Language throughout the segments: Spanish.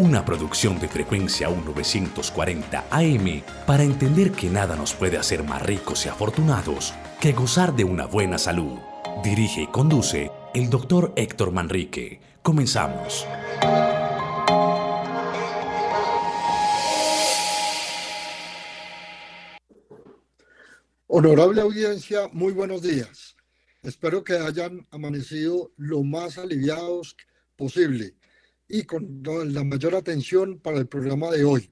una producción de frecuencia 1940 AM para entender que nada nos puede hacer más ricos y afortunados que gozar de una buena salud. Dirige y conduce el doctor Héctor Manrique. Comenzamos. Honorable audiencia, muy buenos días. Espero que hayan amanecido lo más aliviados posible y con la mayor atención para el programa de hoy.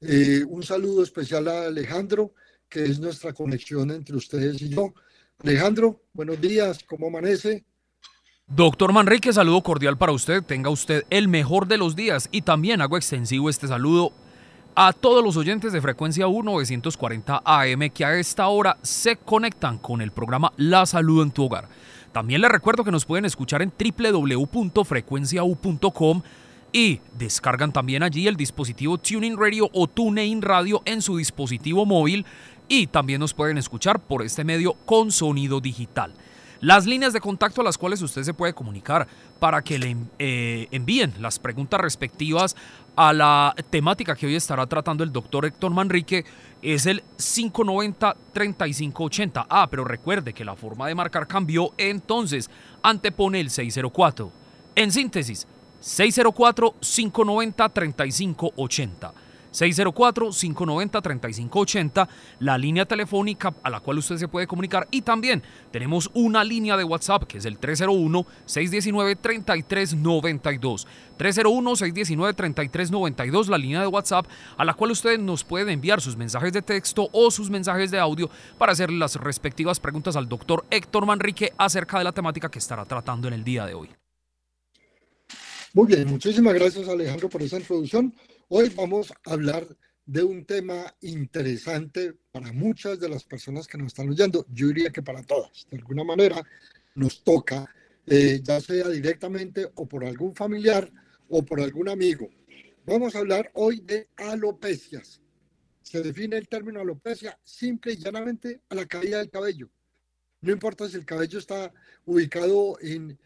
Eh, un saludo especial a Alejandro, que es nuestra conexión entre ustedes y yo. Alejandro, buenos días, ¿cómo amanece? Doctor Manrique, saludo cordial para usted. Tenga usted el mejor de los días y también hago extensivo este saludo a todos los oyentes de frecuencia 1940 AM que a esta hora se conectan con el programa La Salud en tu Hogar. También les recuerdo que nos pueden escuchar en www.frecuenciau.com y descargan también allí el dispositivo Tuning Radio o TuneIn Radio en su dispositivo móvil y también nos pueden escuchar por este medio con sonido digital. Las líneas de contacto a las cuales usted se puede comunicar para que le eh, envíen las preguntas respectivas a la temática que hoy estará tratando el doctor Héctor Manrique es el 590-3580. Ah, pero recuerde que la forma de marcar cambió, entonces antepone el 604. En síntesis, 604-590-3580. 604-590-3580, la línea telefónica a la cual usted se puede comunicar y también tenemos una línea de WhatsApp que es el 301-619-3392. 301-619-3392, la línea de WhatsApp a la cual usted nos puede enviar sus mensajes de texto o sus mensajes de audio para hacer las respectivas preguntas al doctor Héctor Manrique acerca de la temática que estará tratando en el día de hoy. Muy bien, muchísimas gracias Alejandro por esa introducción. Hoy vamos a hablar de un tema interesante para muchas de las personas que nos están oyendo. Yo diría que para todas. De alguna manera nos toca, eh, ya sea directamente o por algún familiar o por algún amigo. Vamos a hablar hoy de alopecias. Se define el término alopecia simple y llanamente a la caída del cabello. No importa si el cabello está ubicado en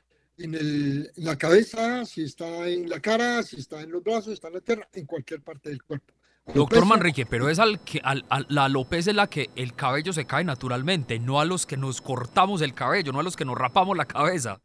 en, la cabeza, si está en la cara, si está en los brazos, está en la tierra, en cualquier parte del cuerpo. Doctor Manrique, pero es al que al, la alopecia es la que el cabello se cae naturalmente, no a los que nos cortamos el cabello, no a los que nos rapamos la cabeza.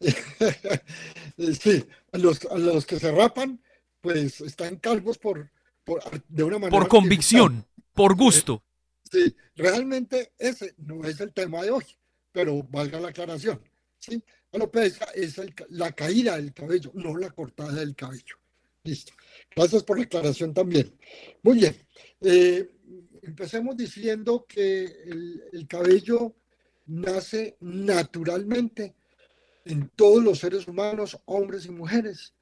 sí, a los, a los que se rapan, pues están calvos por, por de una manera. Por convicción, por gusto. Sí, realmente ese no es el tema de hoy, pero valga la aclaración. ¿Sí? Alopecia es la caída del cabello, no la cortada del cabello. Listo. Gracias por la aclaración también. Muy bien. Eh, empecemos diciendo que el cabello nace naturalmente en todos los seres humanos, hombres y mujeres.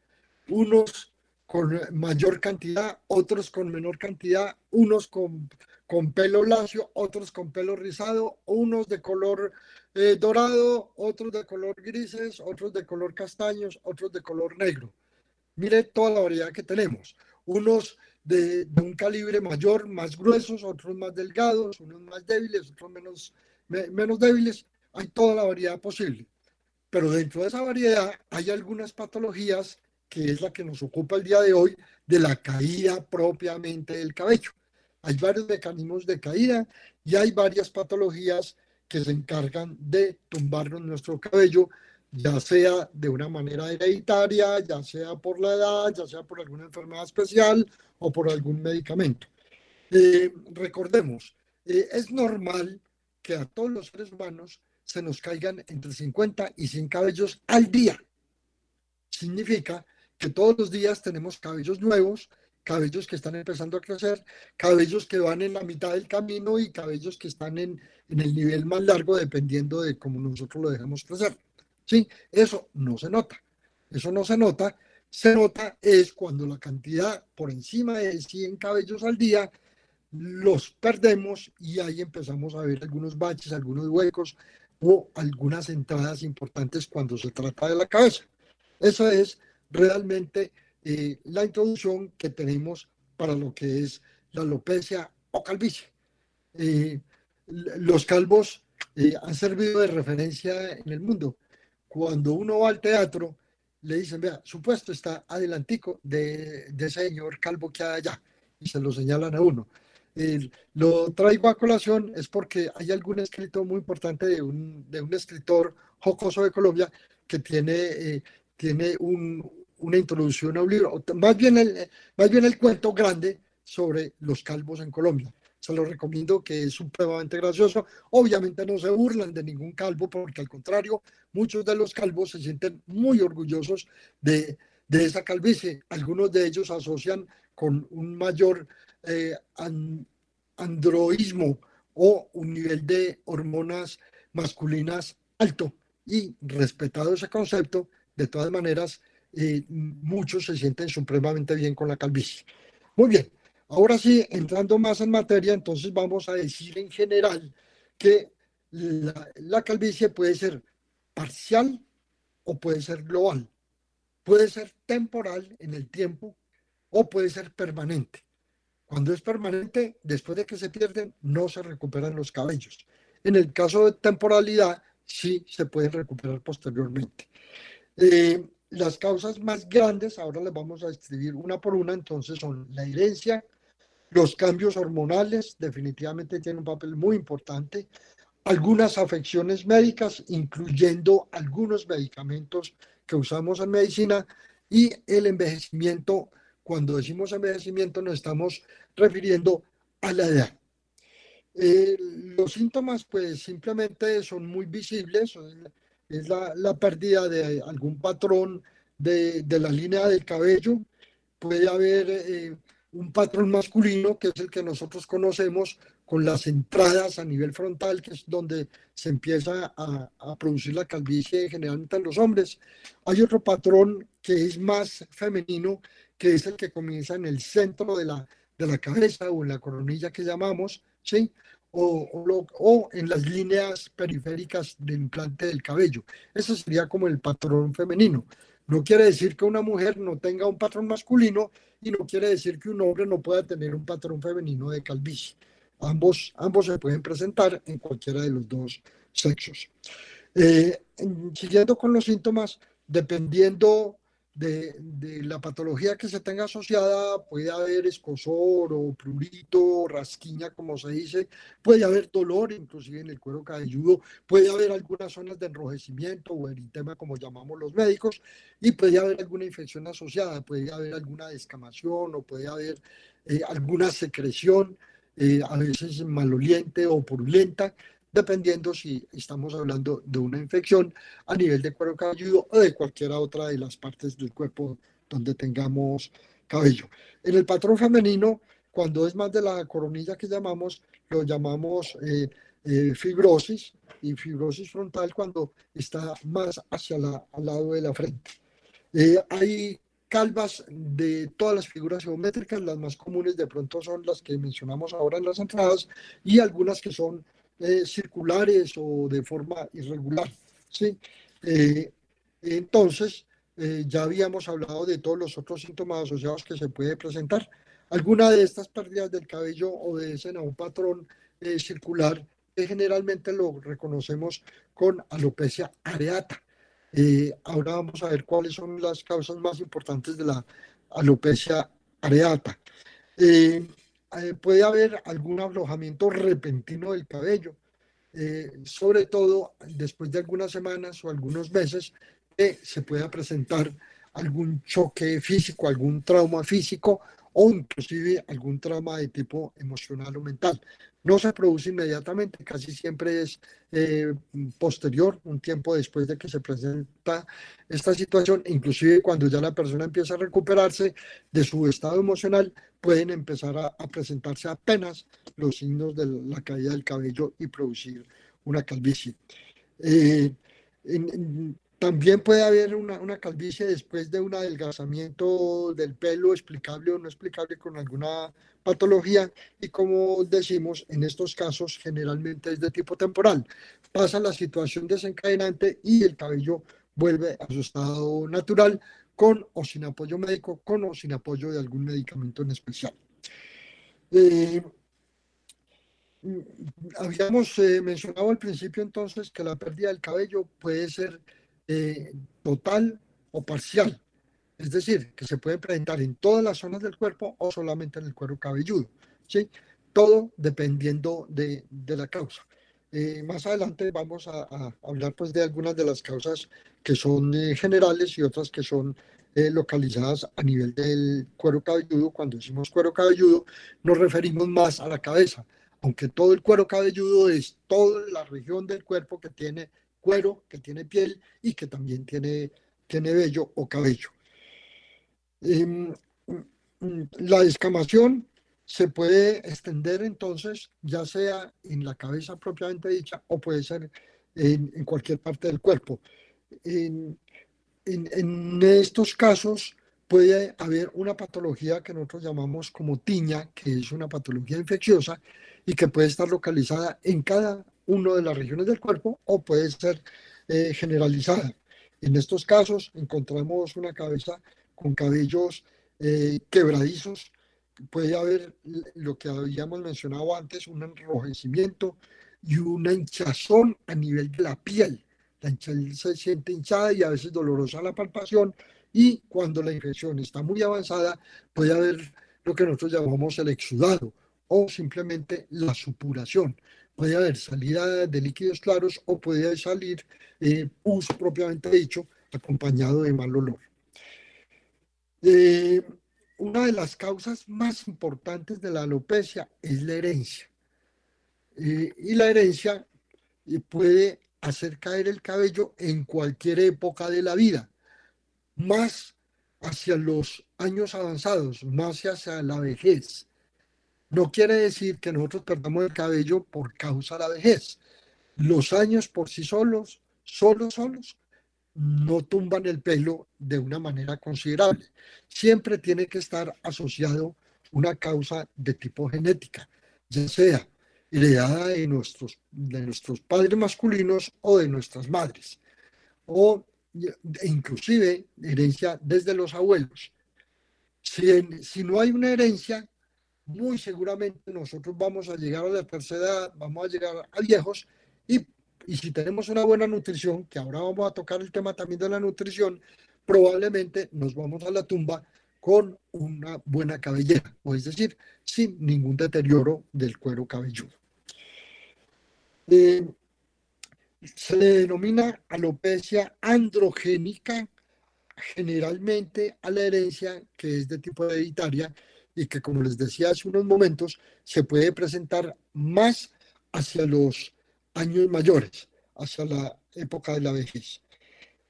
Unos con mayor cantidad, otros con menor cantidad, unos con, con pelo lacio, otros con pelo rizado, unos de color eh, dorado, otros de color grises, otros de color castaños, otros de color negro. Mire toda la variedad que tenemos. Unos de, un calibre mayor, más gruesos, otros más delgados, unos más débiles, otros menos, menos débiles. Hay toda la variedad posible. Pero dentro de esa variedad hay algunas patologías que es la que nos ocupa el día de hoy, de la caída propiamente del cabello. Hay varios mecanismos de caída y hay varias patologías que se encargan de tumbarnos nuestro cabello, ya sea de una manera hereditaria, ya sea por la edad, ya sea por alguna enfermedad especial o por algún medicamento. Eh, recordemos, eh, es normal que a todos los seres humanos se nos caigan entre 50 y 100 cabellos al día. Significa que todos los días tenemos cabellos nuevos cabellos que están empezando a crecer, cabellos que van en la mitad del camino y cabellos que están en, en el nivel más largo dependiendo de cómo nosotros lo dejemos crecer. ¿Sí? Eso no se nota. Eso no se nota. Se nota es cuando la cantidad por encima de 100 cabellos al día los perdemos y ahí empezamos a ver algunos baches, algunos huecos o algunas entradas importantes cuando se trata de la cabeza. Esa es realmente eh, la introducción que tenemos para lo que es la alopecia o calvicie. Eh, los calvos eh, han servido de referencia en el mundo. Cuando uno va al teatro, le dicen, vea, su puesto está adelantico de, de ese señor calvo que hay allá, y se lo señalan a uno. lo traigo a colación es porque hay algún escrito muy importante de un, de un escritor jocoso de Colombia que tiene, eh, tiene un, una introducción a un libro, más bien, el, más bien el cuento grande sobre los calvos en Colombia se lo recomiendo que es supremamente gracioso. Obviamente no se burlan de ningún calvo, porque al contrario, muchos de los calvos se sienten muy orgullosos de, de esa calvicie. Algunos de ellos asocian con un mayor eh, androísmo o un nivel de hormonas masculinas alto. Y respetado ese concepto, de todas maneras, eh, muchos se sienten supremamente bien con la calvicie. Muy bien, Ahora sí, entrando más en materia, entonces vamos a decir en general que la, calvicie puede ser parcial o puede ser global. Puede ser temporal en el tiempo o puede ser permanente. Cuando es permanente, después de que se pierden, no se recuperan los cabellos. En el caso de temporalidad, sí se pueden recuperar posteriormente. Eh, las causas más grandes, ahora les vamos a escribir una por una, entonces son la herencia, los cambios hormonales definitivamente tienen un papel muy importante. Algunas afecciones médicas, incluyendo algunos medicamentos que usamos en medicina y el envejecimiento. Cuando decimos envejecimiento nos estamos refiriendo a la edad. Eh, los síntomas pues simplemente son muy visibles, es la, pérdida de algún patrón de, la línea del cabello, puede haber eh, un patrón masculino, que es el que nosotros conocemos, con las entradas a nivel frontal, que es donde se empieza a, producir la calvicie generalmente en los hombres. Hay otro patrón que es más femenino, que es el que comienza en el centro de la, de la cabeza o en la coronilla que llamamos, ¿sí? O, o, o, en las líneas periféricas del implante del cabello. Ese sería como el patrón femenino. No quiere decir que una mujer no tenga un patrón masculino y no quiere decir que un hombre no pueda tener un patrón femenino de calvicie. Ambos, ambos se pueden presentar en cualquiera de los dos sexos. Eh, siguiendo con los síntomas, dependiendo de, la patología que se tenga asociada, puede haber escosor o prurito, rasquiña, como se dice, puede haber dolor, inclusive en el cuero cabelludo, puede haber algunas zonas de enrojecimiento o eritema, como llamamos los médicos, y puede haber alguna infección asociada, puede haber alguna descamación o puede haber eh, alguna secreción, eh, a veces maloliente o purulenta, dependiendo si estamos hablando de una infección a nivel de cuero cabelludo o de cualquiera otra de las partes del cuerpo donde tengamos cabello. En el patrón femenino, cuando es más de la coronilla que llamamos, lo llamamos eh, eh, fibrosis y fibrosis frontal cuando está más hacia la, al lado de la frente. Eh, hay calvas de todas las figuras geométricas, las más comunes de pronto son las que mencionamos ahora en las entradas y algunas que son eh, circulares o de forma irregular. ¿sí? Eh, entonces, eh, ya habíamos hablado de todos los otros síntomas asociados que se puede presentar. Alguna de estas pérdidas del cabello obedecen a un patrón circular que generalmente lo reconocemos con alopecia areata. ahora vamos a ver cuáles son las causas más importantes de la alopecia areata. Eh, puede haber algún aflojamiento repentino del cabello, eh, sobre todo después de algunas semanas o algunos meses que se pueda presentar algún choque físico, algún trauma físico o inclusive algún trauma de tipo emocional o mental. No se produce inmediatamente, casi siempre es eh, posterior, un tiempo después de que se presenta esta situación, inclusive cuando ya la persona empieza a recuperarse de su estado emocional, pueden empezar a, presentarse apenas los signos de la caída del cabello y producir una calvicie. Eh, también puede haber una, una, calvicie después de un adelgazamiento del pelo explicable o no explicable con alguna patología y como decimos, en estos casos generalmente es de tipo temporal. Pasa la situación desencadenante y el cabello vuelve a su estado natural con o sin apoyo médico, con o sin apoyo de algún medicamento en especial. Eh, habíamos eh, mencionado al principio entonces que la pérdida del cabello puede ser eh, total o parcial. Es decir, que se puede presentar en todas las zonas del cuerpo o solamente en el cuero cabelludo. ¿sí? Todo dependiendo de, de la causa. Eh, más adelante vamos a, hablar pues de algunas de las causas que son eh, generales y otras que son localizadas a nivel del cuero cabelludo. Cuando decimos cuero cabelludo nos referimos más a la cabeza, aunque todo el cuero cabelludo es toda la región del cuerpo que tiene cuero, que tiene piel y que también tiene, tiene vello o cabello. Em, la descamación se puede extender entonces ya sea en la cabeza propiamente dicha o puede ser en, cualquier parte del cuerpo. En, en, estos casos puede haber una patología que nosotros llamamos como tiña, que es una patología infecciosa y que puede estar localizada en cada una de las regiones del cuerpo o puede ser eh, generalizada. En estos casos encontramos una cabeza con cabellos eh, quebradizos, puede haber lo que habíamos mencionado antes, un enrojecimiento y una hinchazón a nivel de la piel. La piel se siente hinchada y a veces dolorosa la palpación y cuando la infección está muy avanzada puede haber lo que nosotros llamamos el exudado o simplemente la supuración puede haber salida de líquidos claros o puede salir eh, pus propiamente dicho, acompañado de mal olor. Eh, una de las causas más importantes de la alopecia es la herencia. Eh, y la herencia puede hacer caer el cabello en cualquier época de la vida, más hacia los años avanzados, más hacia la vejez. No quiere decir que nosotros perdamos el cabello por causa de la vejez. Los años por sí solos, solos, solos, no tumban el pelo de una manera considerable. Siempre tiene que estar asociado una causa de tipo genética, ya sea heredada de nuestros, de nuestros padres masculinos o de nuestras madres, o inclusive herencia desde los abuelos. Si, si no hay una herencia, muy seguramente nosotros vamos a llegar a la tercera edad, vamos a llegar a viejos y, y si tenemos una buena nutrición, que ahora vamos a tocar el tema también de la nutrición, probablemente nos vamos a la tumba con una buena cabellera, o es decir, sin ningún deterioro del cuero cabelludo. Eh, se denomina alopecia androgénica generalmente a la herencia que es de tipo hereditaria y que, como les decía hace unos momentos, se puede presentar más hacia los años mayores, hacia la época de la vejez.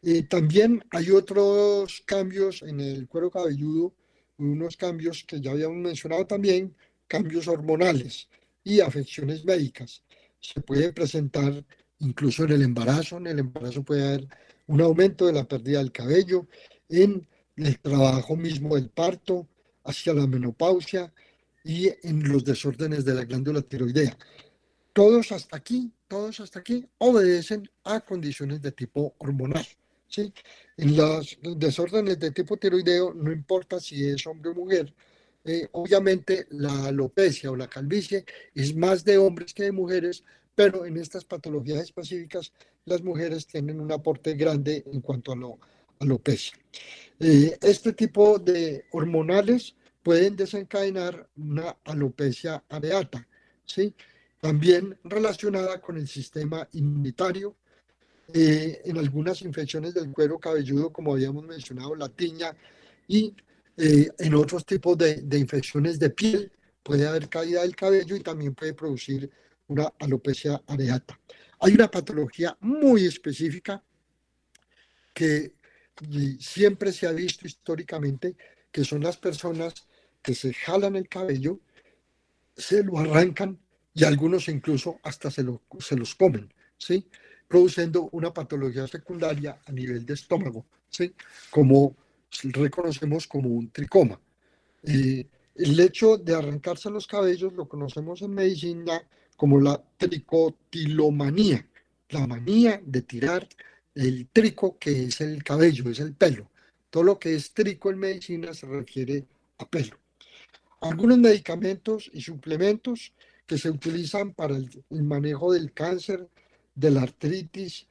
Eh, también hay otros cambios en el cuero cabelludo, unos cambios que ya habíamos mencionado también, cambios hormonales y afecciones médicas. Se puede presentar incluso en el embarazo, en el embarazo puede haber un aumento de la pérdida del cabello, en el trabajo mismo del parto, hacia la menopausia y en los desórdenes de la glándula tiroidea. Todos hasta aquí, todos hasta aquí obedecen a condiciones de tipo hormonal. ¿sí? En los desórdenes de tipo tiroideo, no importa si es hombre o mujer, eh, obviamente la alopecia o la calvicie es más de hombres que de mujeres, pero en estas patologías específicas las mujeres tienen un aporte grande en cuanto a la alopecia. Eh, este tipo de hormonales pueden desencadenar una alopecia areata, ¿sí? también relacionada con el sistema inmunitario. Eh, en algunas infecciones del cuero cabelludo, como habíamos mencionado, la tiña, y eh, en otros tipos de, de infecciones de piel puede haber caída del cabello y también puede producir una alopecia areata. Hay una patología muy específica que siempre se ha visto históricamente, que son las personas que se jalan el cabello, se lo arrancan y algunos incluso hasta se, lo, se los comen, ¿sí? produciendo una patología secundaria a nivel de estómago, ¿sí? como reconocemos como un tricoma. Eh, el hecho de arrancarse los cabellos lo conocemos en medicina como la tricotilomanía, la manía de tirar el trico que es el cabello, es el pelo. Todo lo que es trico en medicina se refiere a pelo. Algunos medicamentos y suplementos que se utilizan para el, manejo del cáncer, de la artritis,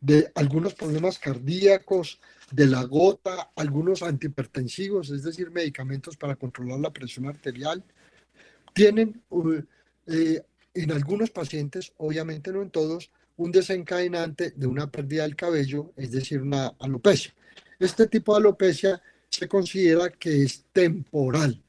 de algunos problemas cardíacos, de la gota, algunos antihipertensivos, es decir, medicamentos para controlar la presión arterial, tienen eh, en algunos pacientes, obviamente no en todos, un desencadenante de una pérdida del cabello, es decir, una alopecia. Este tipo de alopecia se considera que es temporal,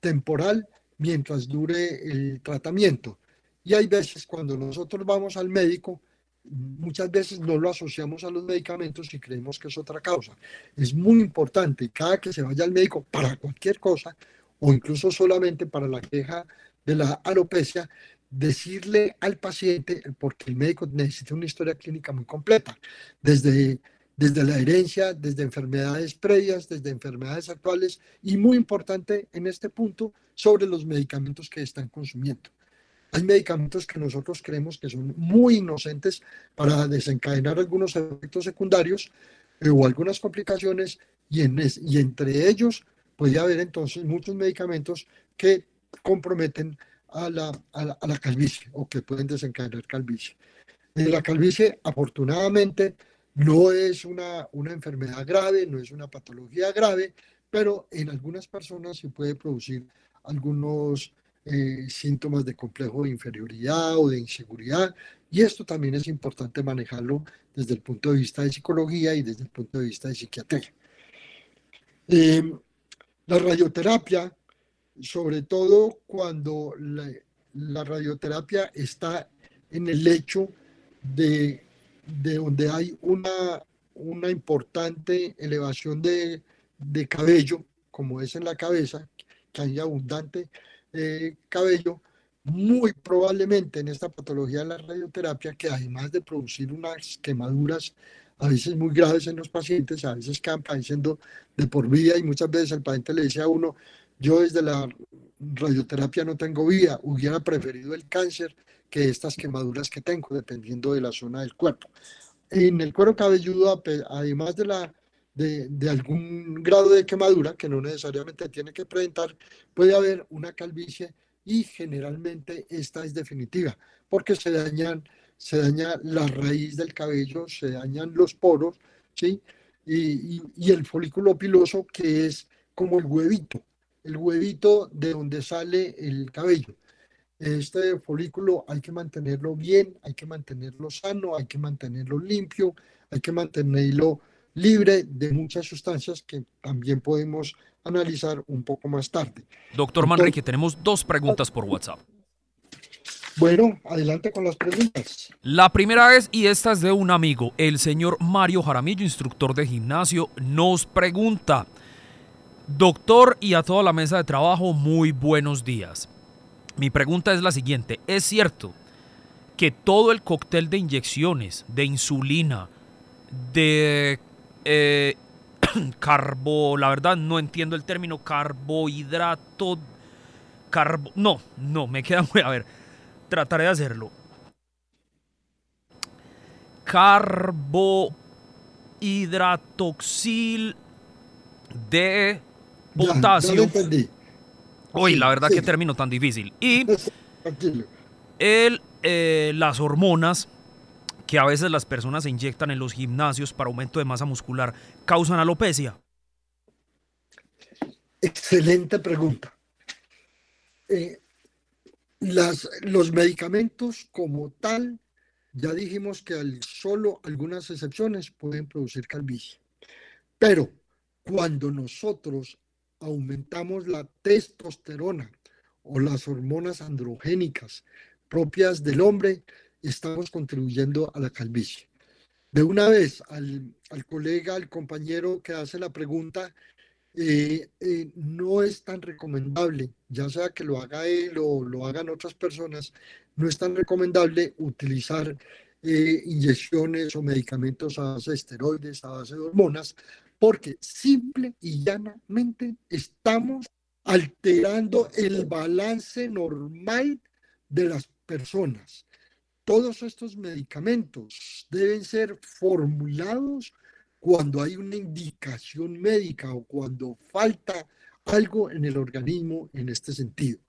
temporal mientras dure el tratamiento. Y hay veces cuando nosotros vamos al médico, muchas veces no lo asociamos a los medicamentos y creemos que es otra causa. Es muy importante cada que se vaya al médico para cualquier cosa o incluso solamente para la queja de la alopecia, decirle al paciente, porque el médico necesita una historia clínica muy completa, desde, desde la herencia, desde enfermedades previas, desde enfermedades actuales y muy importante en este punto, sobre los medicamentos que están consumiendo. Hay medicamentos que nosotros creemos que son muy inocentes para desencadenar algunos efectos secundarios eh, o algunas complicaciones y, en y entre ellos puede haber entonces muchos medicamentos que comprometen a la, a la, calvicie o que pueden desencadenar calvicie. Eh, la calvicie, afortunadamente, no es una, una enfermedad grave, no es una patología grave, pero en algunas personas se puede producir algunos eh, síntomas de complejo de inferioridad o de inseguridad, y esto también es importante manejarlo desde el punto de vista de psicología y desde el punto de vista de psiquiatría. Eh, la radioterapia sobre todo cuando la, radioterapia está en el lecho de, donde hay una, una importante elevación de, cabello, como es en la cabeza, que hay abundante eh, cabello, muy probablemente en esta patología de la radioterapia, que además de producir unas quemaduras a veces muy graves en los pacientes, a veces quedan padeciendo de por vida y muchas veces el paciente le dice a uno, yo desde la radioterapia no tengo vida, hubiera preferido el cáncer que estas quemaduras que tengo, dependiendo de la zona del cuerpo. En el cuero cabelludo, además de, la, de, algún grado de quemadura, que no necesariamente tiene que presentar, puede haber una calvicie y generalmente esta es definitiva, porque se dañan, se daña la raíz del cabello, se dañan los poros, ¿sí? Y el folículo piloso, que es como el huevito, el huevito de donde sale el cabello. Este folículo hay que mantenerlo bien, hay que mantenerlo sano, hay que mantenerlo limpio, hay que mantenerlo libre de muchas sustancias que también podemos analizar un poco más tarde. Doctor Manrique, tenemos dos preguntas por WhatsApp. Bueno, adelante con las preguntas. La primera es, y esta es de un amigo, el señor Mario Jaramillo, instructor de gimnasio, nos pregunta, Doctor y a toda la mesa de trabajo, muy buenos días. Mi pregunta es la siguiente, ¿es cierto que todo el cóctel de inyecciones, de insulina, de eh, carbo, la verdad no entiendo el término carbohidrato, carbo, no, no, me queda muy, a ver, trataré de hacerlo. Carbohidratoxil de potasio. Uy, la verdad que término tan difícil. Y el, eh, las hormonas que a veces las personas se inyectan en los gimnasios para aumento de masa muscular causan alopecia. Excelente pregunta. Eh, las, los medicamentos como tal, ya dijimos que al, solo algunas excepciones pueden producir calvicie. Pero cuando nosotros aumentamos la testosterona o las hormonas androgénicas propias del hombre, estamos contribuyendo a la calvicie. De una vez al, colega, al compañero que hace la pregunta, eh, eh, no es tan recomendable, ya sea que lo haga él o lo hagan otras personas, no es tan recomendable utilizar eh, inyecciones o medicamentos a base de esteroides, a base de hormonas, porque simple y llanamente estamos alterando el balance normal de las personas. Todos estos medicamentos deben ser formulados cuando hay una indicación médica o cuando falta algo en el organismo en este sentido.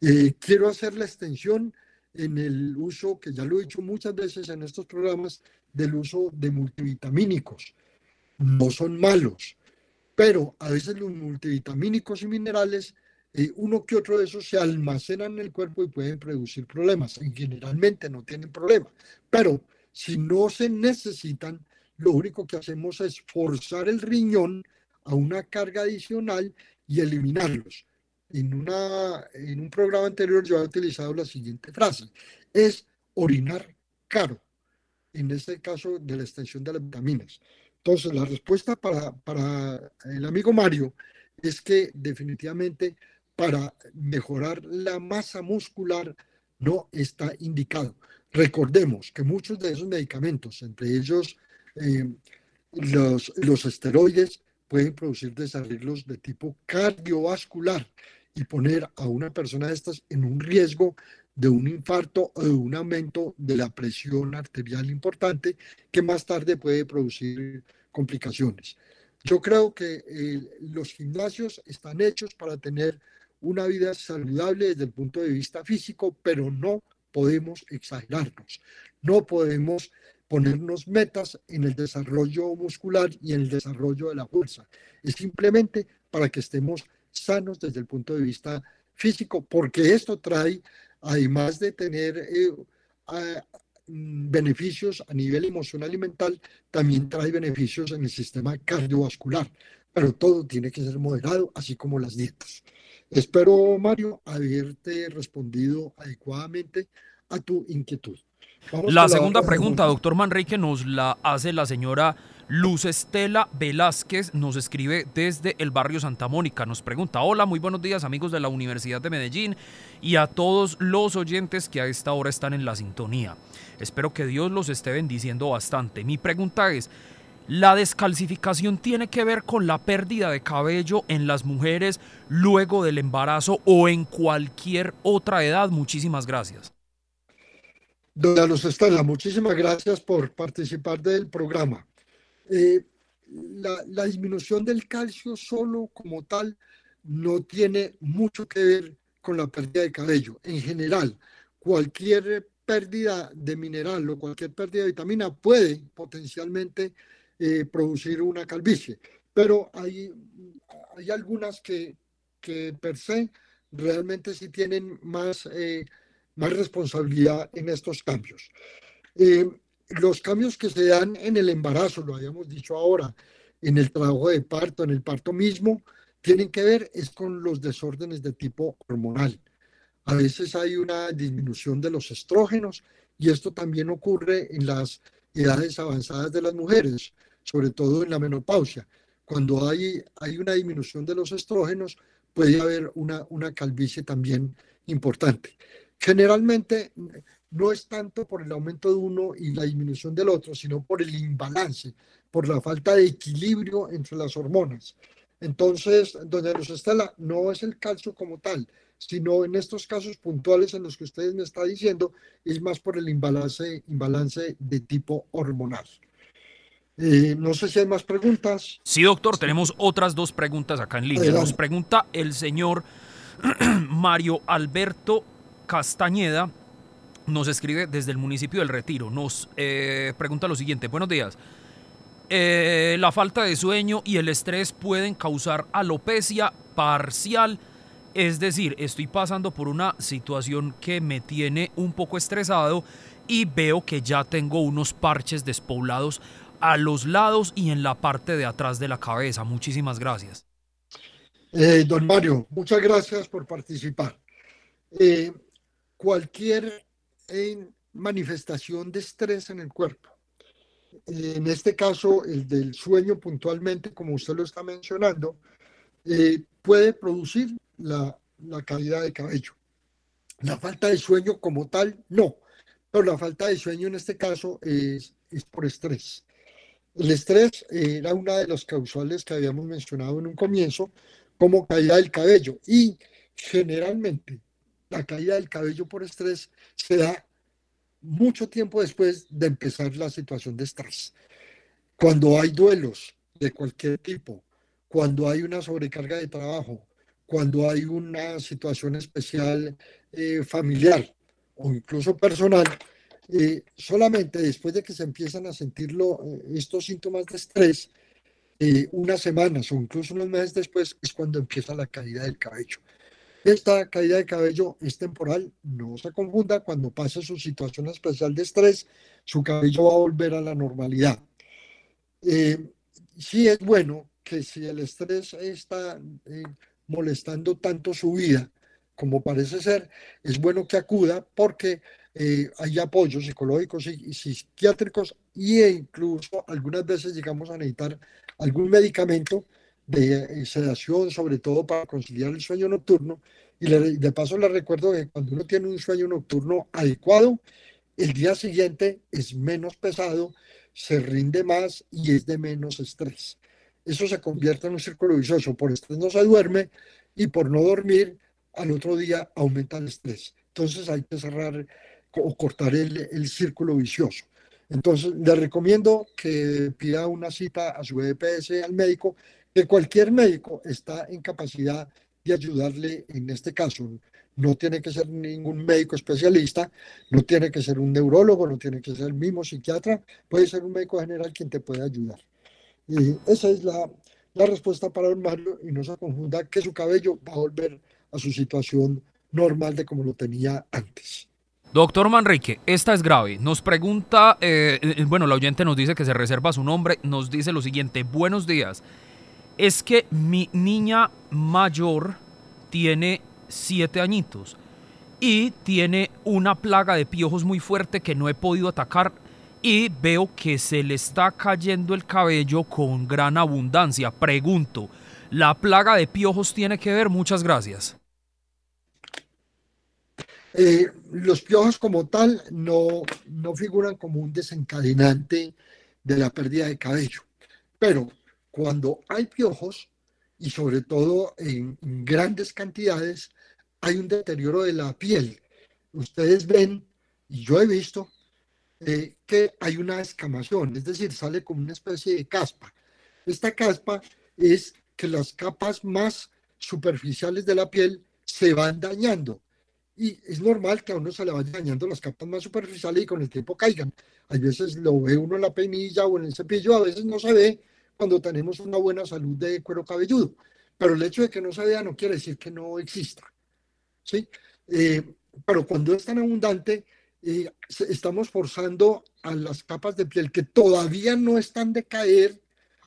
Eh, quiero hacer la extensión en el uso, que ya lo he dicho muchas veces en estos programas, del uso de multivitamínicos. No son malos, pero a veces los multivitamínicos y minerales, eh, uno que otro de esos se almacenan en el cuerpo y pueden producir problemas. Y generalmente no tienen problema, pero si no se necesitan, lo único que hacemos es forzar el riñón a una carga adicional y eliminarlos. En, una, en un programa anterior yo había utilizado la siguiente frase, es orinar caro, en este caso de la extensión de las vitaminas. Entonces, la respuesta para, el amigo Mario es que definitivamente para mejorar la masa muscular no está indicado. Recordemos que muchos de esos medicamentos, entre ellos eh, los, los esteroides, pueden producir desarreglos de tipo cardiovascular y poner a una persona de estas en un riesgo de un infarto o de un aumento de la presión arterial importante que más tarde puede producir complicaciones. Yo creo que eh, los gimnasios están hechos para tener una vida saludable desde el punto de vista físico, pero no podemos exagerarnos, no podemos ponernos metas en el desarrollo muscular y en el desarrollo de la fuerza. Es simplemente para que estemos sanos desde el punto de vista físico, porque esto trae, además de tener eh, mm, beneficios a nivel emocional y mental, también trae beneficios en el sistema cardiovascular. Pero todo tiene que ser moderado, así como las dietas. Espero, Mario, haberte respondido adecuadamente a tu inquietud la segunda pregunta, doctor Manrique, nos la hace la señora Luz Estela Velázquez, nos escribe desde el barrio Santa Mónica. Nos pregunta, hola, muy buenos días amigos de la Universidad de Medellín y a todos los oyentes que a esta hora están en la sintonía. Espero que Dios los esté bendiciendo bastante. Mi pregunta es, ¿la descalcificación tiene que ver con la pérdida de cabello en las mujeres luego del embarazo o en cualquier otra edad? Muchísimas gracias. Doña Luz Estela, muchísimas gracias por participar del programa. Eh, la, disminución del calcio solo como tal no tiene mucho que ver con la pérdida de cabello. En general, cualquier pérdida de mineral o cualquier pérdida de vitamina puede potencialmente eh, producir una calvicie, pero hay, hay algunas que, que per se realmente sí tienen más... Eh, más responsabilidad en estos cambios. Eh, los cambios que se dan en el embarazo, lo habíamos dicho ahora, en el trabajo de parto, en el parto mismo, tienen que ver es con los desórdenes de tipo hormonal. A veces hay una disminución de los estrógenos y esto también ocurre en las edades avanzadas de las mujeres, sobre todo en la menopausia. Cuando hay, hay una disminución de los estrógenos, puede haber una, una calvicie también importante. Generalmente no es tanto por el aumento de uno y la disminución del otro, sino por el imbalance, por la falta de equilibrio entre las hormonas. Entonces, doña Luz Estela, no es el calcio como tal, sino en estos casos puntuales en los que ustedes me está diciendo, es más por el imbalance, imbalance de tipo hormonal. Eh, no sé si hay más preguntas. Sí, doctor, tenemos otras dos preguntas acá en línea. Nos pregunta el señor Mario Alberto Castañeda nos escribe desde el municipio del Retiro. Nos eh, pregunta lo siguiente. Buenos días. Eh, la falta de sueño y el estrés pueden causar alopecia parcial. Es decir, estoy pasando por una situación que me tiene un poco estresado y veo que ya tengo unos parches despoblados a los lados y en la parte de atrás de la cabeza. Muchísimas gracias. Eh, don Mario, muchas gracias por participar cualquier eh, manifestación de estrés en el cuerpo. En este caso, el del sueño puntualmente, como usted lo está mencionando, eh, puede producir la, la caída de cabello. La falta de sueño como tal, no, pero la falta de sueño en este caso es, es por estrés. El estrés era una de las causales que habíamos mencionado en un comienzo, como caída del cabello. Y generalmente la caída del cabello por estrés se da mucho tiempo después de empezar la situación de estrés. Cuando hay duelos de cualquier tipo, cuando hay una sobrecarga de trabajo, cuando hay una situación especial eh, familiar o incluso personal, eh, solamente después de que se empiezan a sentir eh, estos síntomas de estrés, unas semanas o incluso unos meses después es cuando empieza la caída del cabello. Esta caída de cabello es temporal, no se confunda, cuando pase su situación especial de estrés, su cabello va a volver a la normalidad. sí es bueno que si el estrés está molestando tanto su vida como parece ser, es bueno que acuda porque eh, hay apoyos psicológicos y, psiquiátricos e incluso algunas veces llegamos a necesitar algún medicamento de eh, sedación, sobre todo para conciliar el sueño nocturno. Y de paso le recuerdo que cuando uno tiene un sueño nocturno adecuado, el día siguiente es menos pesado, se rinde más y es de menos estrés eso se convierte en un círculo vicioso. Por estrés no se duerme y por no dormir, al otro día aumenta el estrés. Entonces hay que cerrar o cortar el, círculo vicioso. Entonces le recomiendo que pida una cita a su EPS al médico, que cualquier médico está en capacidad de ayudarle en este caso. No tiene que ser ningún médico especialista, no tiene que ser un neurólogo, no tiene que ser el mismo psiquiatra, puede ser un médico general quien te puede ayudar. Y esa es la, la respuesta para don Mario y no se confunda que su cabello va a volver a su situación normal de como lo tenía antes. Doctor Manrique, esta es grave. Nos pregunta, eh, eh, bueno, la oyente nos dice que se reserva su nombre, nos dice lo siguiente, buenos días. Es que mi niña mayor tiene siete añitos y tiene una plaga de piojos muy fuerte que no he podido atacar y veo que se le está cayendo el cabello con gran abundancia. Pregunto, ¿la plaga de piojos tiene que ver? Muchas gracias. Eh, los piojos como tal no, no figuran como un desencadenante de la pérdida de cabello, pero cuando hay piojos, y sobre todo en grandes cantidades, hay un deterioro de la piel. Ustedes ven, y yo he visto, eh, que hay una escamación, es decir, sale como una especie de caspa. Esta caspa es que las capas más superficiales de la piel se van dañando. Y es normal que a uno se le vayan dañando las capas más superficiales y con el tiempo caigan. A veces lo ve uno en la peinilla o en el cepillo, a veces no se ve cuando tenemos una buena salud de cuero cabelludo. Pero el hecho de que no se vea no quiere decir que no exista. ¿sí? Eh, pero cuando es tan abundante, y estamos forzando a las capas de piel que todavía no están de caer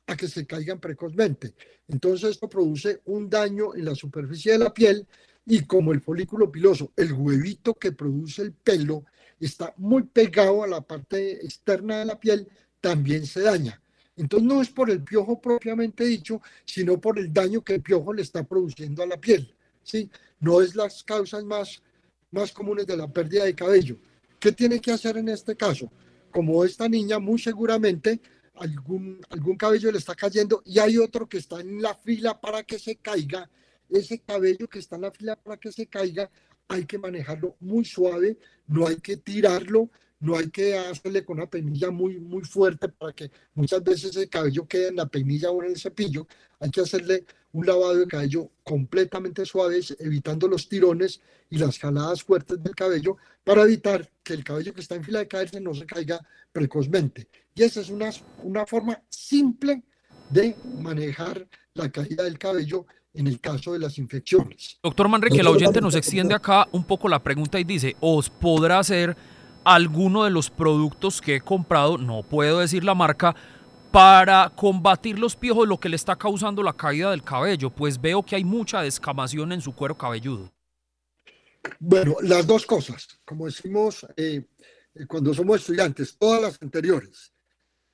a que se caigan precozmente. Entonces esto produce un daño en la superficie de la piel y como el folículo piloso, el huevito que produce el pelo, está muy pegado a la parte externa de la piel, también se daña. Entonces no es por el piojo propiamente dicho, sino por el daño que el piojo le está produciendo a la piel. ¿sí? No es las causas más, más comunes de la pérdida de cabello. ¿Qué tiene que hacer en este caso? Como esta niña muy seguramente algún, algún cabello le está cayendo y hay otro que está en la fila para que se caiga, ese cabello que está en la fila para que se caiga, hay que manejarlo muy suave, no hay que tirarlo, no hay que hacerle con una peinilla muy, muy fuerte para que muchas veces el cabello quede en la peinilla o en el cepillo. Hay que hacerle un lavado de cabello completamente suave, evitando los tirones y las jaladas fuertes del cabello para evitar que el cabello que está en fila de caerse no se caiga precozmente. Y esa es una, una forma simple de manejar la caída del cabello en el caso de las infecciones. Doctor Manrique, la oyente nos extiende acá un poco la pregunta y dice, ¿os podrá hacer alguno de los productos que he comprado, no puedo decir la marca, para combatir los piojos, lo que le está causando la caída del cabello, pues veo que hay mucha descamación en su cuero cabelludo. Bueno, las dos cosas, como decimos eh, cuando somos estudiantes, todas las anteriores.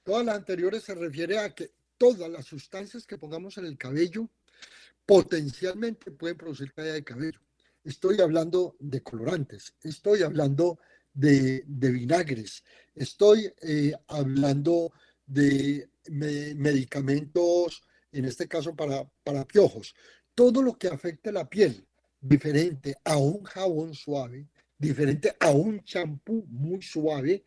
Todas las anteriores se refiere a que todas las sustancias que pongamos en el cabello potencialmente pueden producir caída de cabello. Estoy hablando de colorantes, estoy hablando de, vinagres, estoy eh, hablando de medicamentos, en este caso para, para piojos. Todo lo que afecte la piel, diferente a un jabón suave, diferente a un champú muy suave,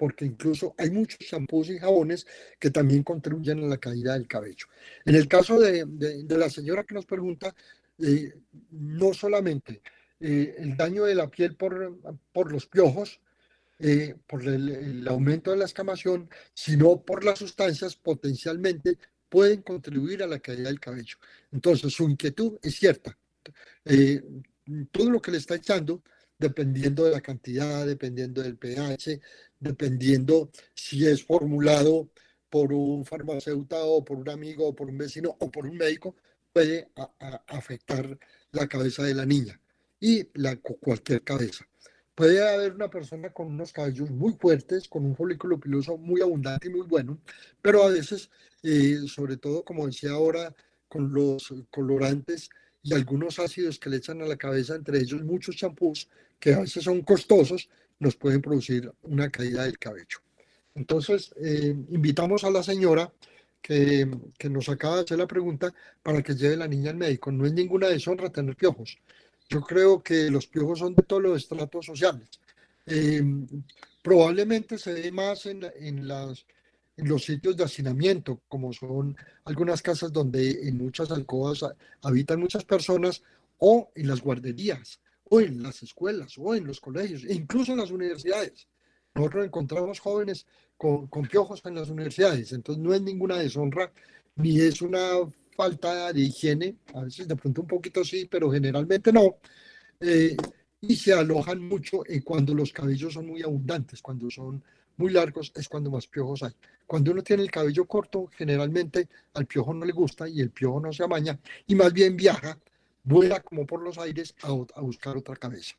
porque incluso hay muchos champús y jabones que también contribuyen a la caída del cabello. En el caso de, la señora que nos pregunta, eh, no solamente eh, el daño de la piel por, por los piojos, eh, por el, aumento de la escamación, sino por las sustancias potencialmente pueden contribuir a la caída del cabello. Entonces, su inquietud es cierta. Eh, todo lo que le está echando, dependiendo de la cantidad, dependiendo del pH, dependiendo si es formulado por un farmacéutico o por un amigo o por un vecino o por un médico, puede afectar la cabeza de la niña y la, cualquier cabeza. Puede haber una persona con unos cabellos muy fuertes, con un folículo piloso muy abundante y muy bueno, pero a veces, eh, sobre todo, como decía ahora, con los colorantes y algunos ácidos que le echan a la cabeza, entre ellos muchos champús, que a veces son costosos, nos pueden producir una caída del cabello. Entonces, eh, invitamos a la señora que, que, nos acaba de hacer la pregunta para que lleve la niña al médico. No es ninguna deshonra tener piojos. Yo creo que los piojos son de todos los estratos sociales. Eh, probablemente se ve más en, en, las, en los sitios de hacinamiento, como son algunas casas donde en muchas alcobas habitan muchas personas, o en las guarderías, o en las escuelas, o en los colegios, e incluso en las universidades. Nosotros encontramos jóvenes con, con piojos en las universidades, entonces no es ninguna deshonra, ni es una falta de higiene, a veces de pronto un poquito sí, pero generalmente no, eh, y se alojan mucho y cuando los cabellos son muy abundantes, cuando son muy largos es cuando más piojos hay. Cuando uno tiene el cabello corto, generalmente al piojo no le gusta y el piojo no se amaña y más bien viaja, vuela como por los aires a, buscar otra cabeza.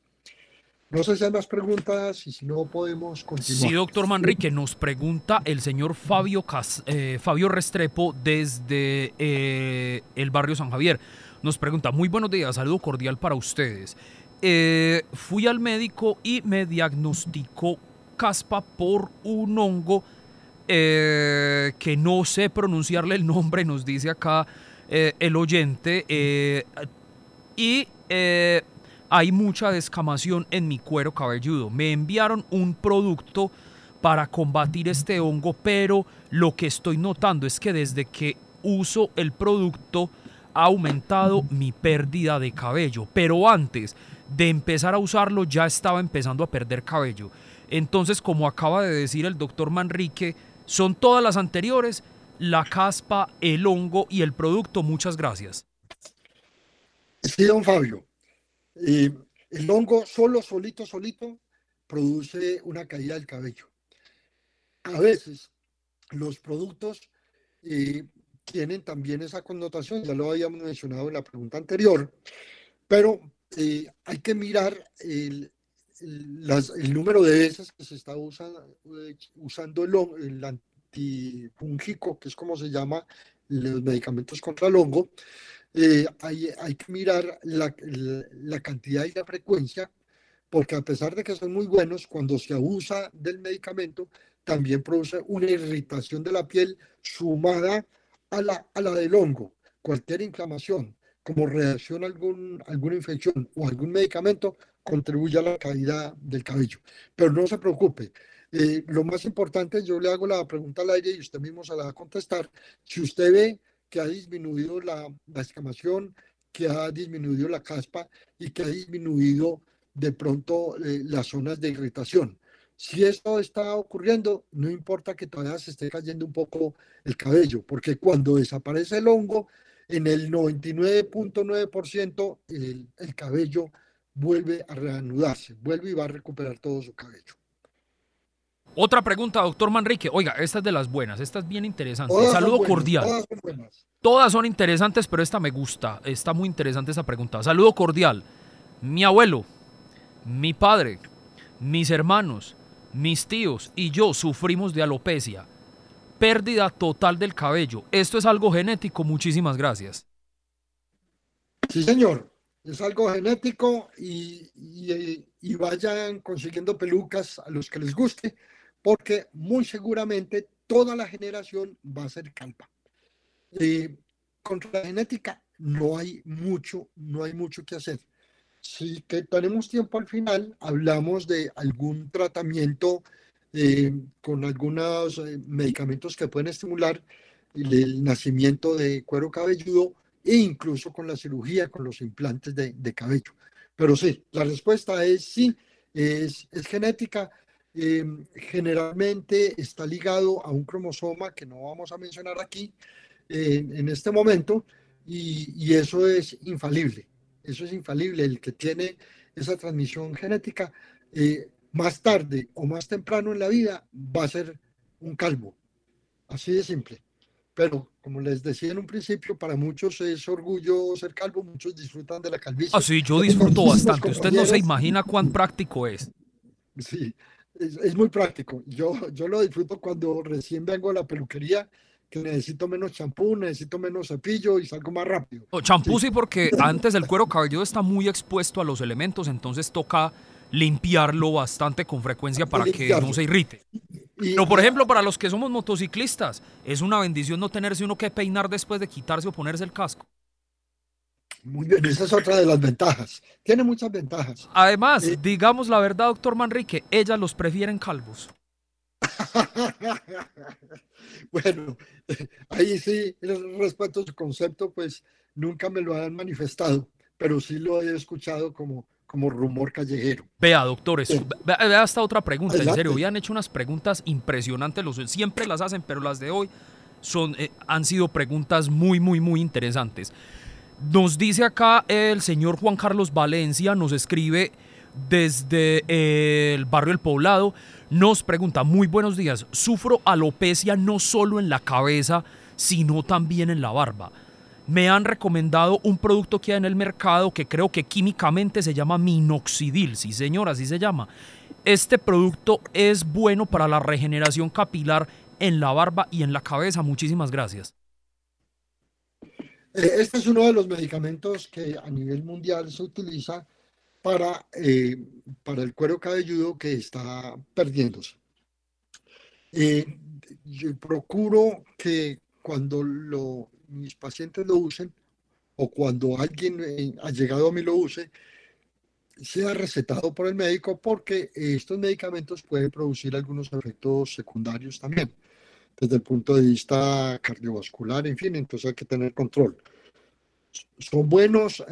No sé si hay más preguntas y si no podemos continuar. Sí, doctor Manrique, nos pregunta el señor Fabio, eh, Fabio Restrepo desde eh, el barrio San Javier. Nos pregunta, muy buenos días, saludo cordial para ustedes. Eh, fui al médico y me diagnosticó caspa por un hongo que no sé pronunciarle el nombre, nos dice acá el oyente. Y hay mucha descamación en mi cuero cabelludo. Me enviaron un producto para combatir este hongo, pero lo que estoy notando es que desde que uso el producto ha aumentado mi pérdida de cabello, pero antes de empezar a usarlo ya estaba empezando a perder cabello. Entonces, como acaba de decir el doctor Manrique, son todas las anteriores, la caspa, el hongo y el producto. Muchas gracias. Sí, don Fabio. Eh, el hongo solo, solito, solito, produce una caída del cabello. A veces los productos eh, tienen también esa connotación, ya lo habíamos mencionado en la pregunta anterior, pero eh, hay que mirar el, número de veces que se está usando, usando el, el antifúngico, que es como se llama los medicamentos contra el hongo, eh, hay, que mirar la, la, cantidad y la frecuencia, porque a pesar de que son muy buenos, cuando se abusa del medicamento, también produce una irritación de la piel sumada a la, a la del hongo. Cualquier inflamación, como reacción a algún, alguna infección o algún medicamento, contribuye a la caída del cabello. Pero no se preocupe. Eh, lo más importante, yo le hago la pregunta al aire y usted mismo se la va a contestar. Si usted ve que ha disminuido la, la escamación, que ha disminuido la caspa y que ha disminuido de pronto eh, las zonas de irritación. Si esto está ocurriendo, no importa que todavía se esté cayendo un poco el cabello, porque cuando desaparece el hongo, en el 99.9% el, el cabello vuelve a reanudarse, vuelve y va a recuperar todo su cabello. Otra pregunta, doctor Manrique. Oiga, esta es de las buenas, esta es bien interesante. Saludo cordial. Todas son. Todas son interesantes, pero esta me gusta. Está muy interesante esta pregunta. Saludo cordial. Mi abuelo, mi padre, mis hermanos, mis tíos y yo sufrimos de alopecia. Pérdida total del cabello. Esto es algo genético. Muchísimas gracias. Sí, señor. es algo genético y, y, vayan consiguiendo pelucas a los que les guste, porque muy seguramente toda la generación va a ser calva. Eh, contra la genética no hay mucho, no hay mucho que hacer. Si que tenemos tiempo al final, hablamos de algún tratamiento eh, con algunos eh, medicamentos que pueden estimular el, nacimiento de cuero cabelludo e incluso con la cirugía, con los implantes de, cabello. Pero sí, la respuesta es sí, es, es genética. Eh, generalmente está ligado a un cromosoma que no vamos a mencionar aquí en este momento y, y eso es infalible. Eso es infalible. El que tiene esa transmisión genética, eh, más tarde o más temprano en la vida, va a ser un calvo. Así de simple. Pero, como les decía en un principio, para muchos es orgullo ser calvo, muchos disfrutan de la calvicie. Ah, sí, yo disfruto bastante. Usted no se imagina cuán práctico es. Sí, es, es, muy práctico. Yo, yo lo disfruto cuando recién vengo a la peluquería que necesito menos champú, necesito menos cepillo y salgo más rápido. champú sí. porque antes el cuero cabelludo está muy expuesto a los elementos, entonces toca limpiarlo bastante con frecuencia para que no se irrite. Pero por ejemplo, para los que somos motociclistas, es una bendición no tenerse uno que peinar después de quitarse o ponerse el casco. Muy bien, esa es otra de las ventajas. Tiene muchas ventajas. Además, eh, digamos la verdad, doctor Manrique, ellas los prefieren calvos. bueno, ahí sí, respecto a su concepto, pues nunca me lo han manifestado, pero sí lo he escuchado como, como rumor callejero. Vea, doctores, vea, esta otra pregunta. En serio, habían hecho unas preguntas impresionantes. Los, siempre las hacen, pero las de hoy son, eh, han sido preguntas muy, muy, muy interesantes. Nos dice acá el señor Juan Carlos Valencia, nos escribe desde el barrio El Poblado. Nos pregunta, muy buenos días, sufro alopecia no solo en la cabeza, sino también en la barba. Me han recomendado un producto que hay en el mercado que creo que químicamente se llama minoxidil, sí señora, así se llama. Este producto es bueno para la regeneración capilar en la barba y en la cabeza. Muchísimas gracias. Eh, este es uno de los medicamentos que a nivel mundial se utiliza para, eh, para el cuero cabelludo que está perdiéndose. Eh, yo procuro que cuando lo, mis pacientes lo usen o cuando alguien ha llegado a mí lo use, sea recetado por el médico porque estos medicamentos pueden producir algunos efectos secundarios también, desde el punto de vista cardiovascular, en fin, entonces hay que tener control. Son buenos,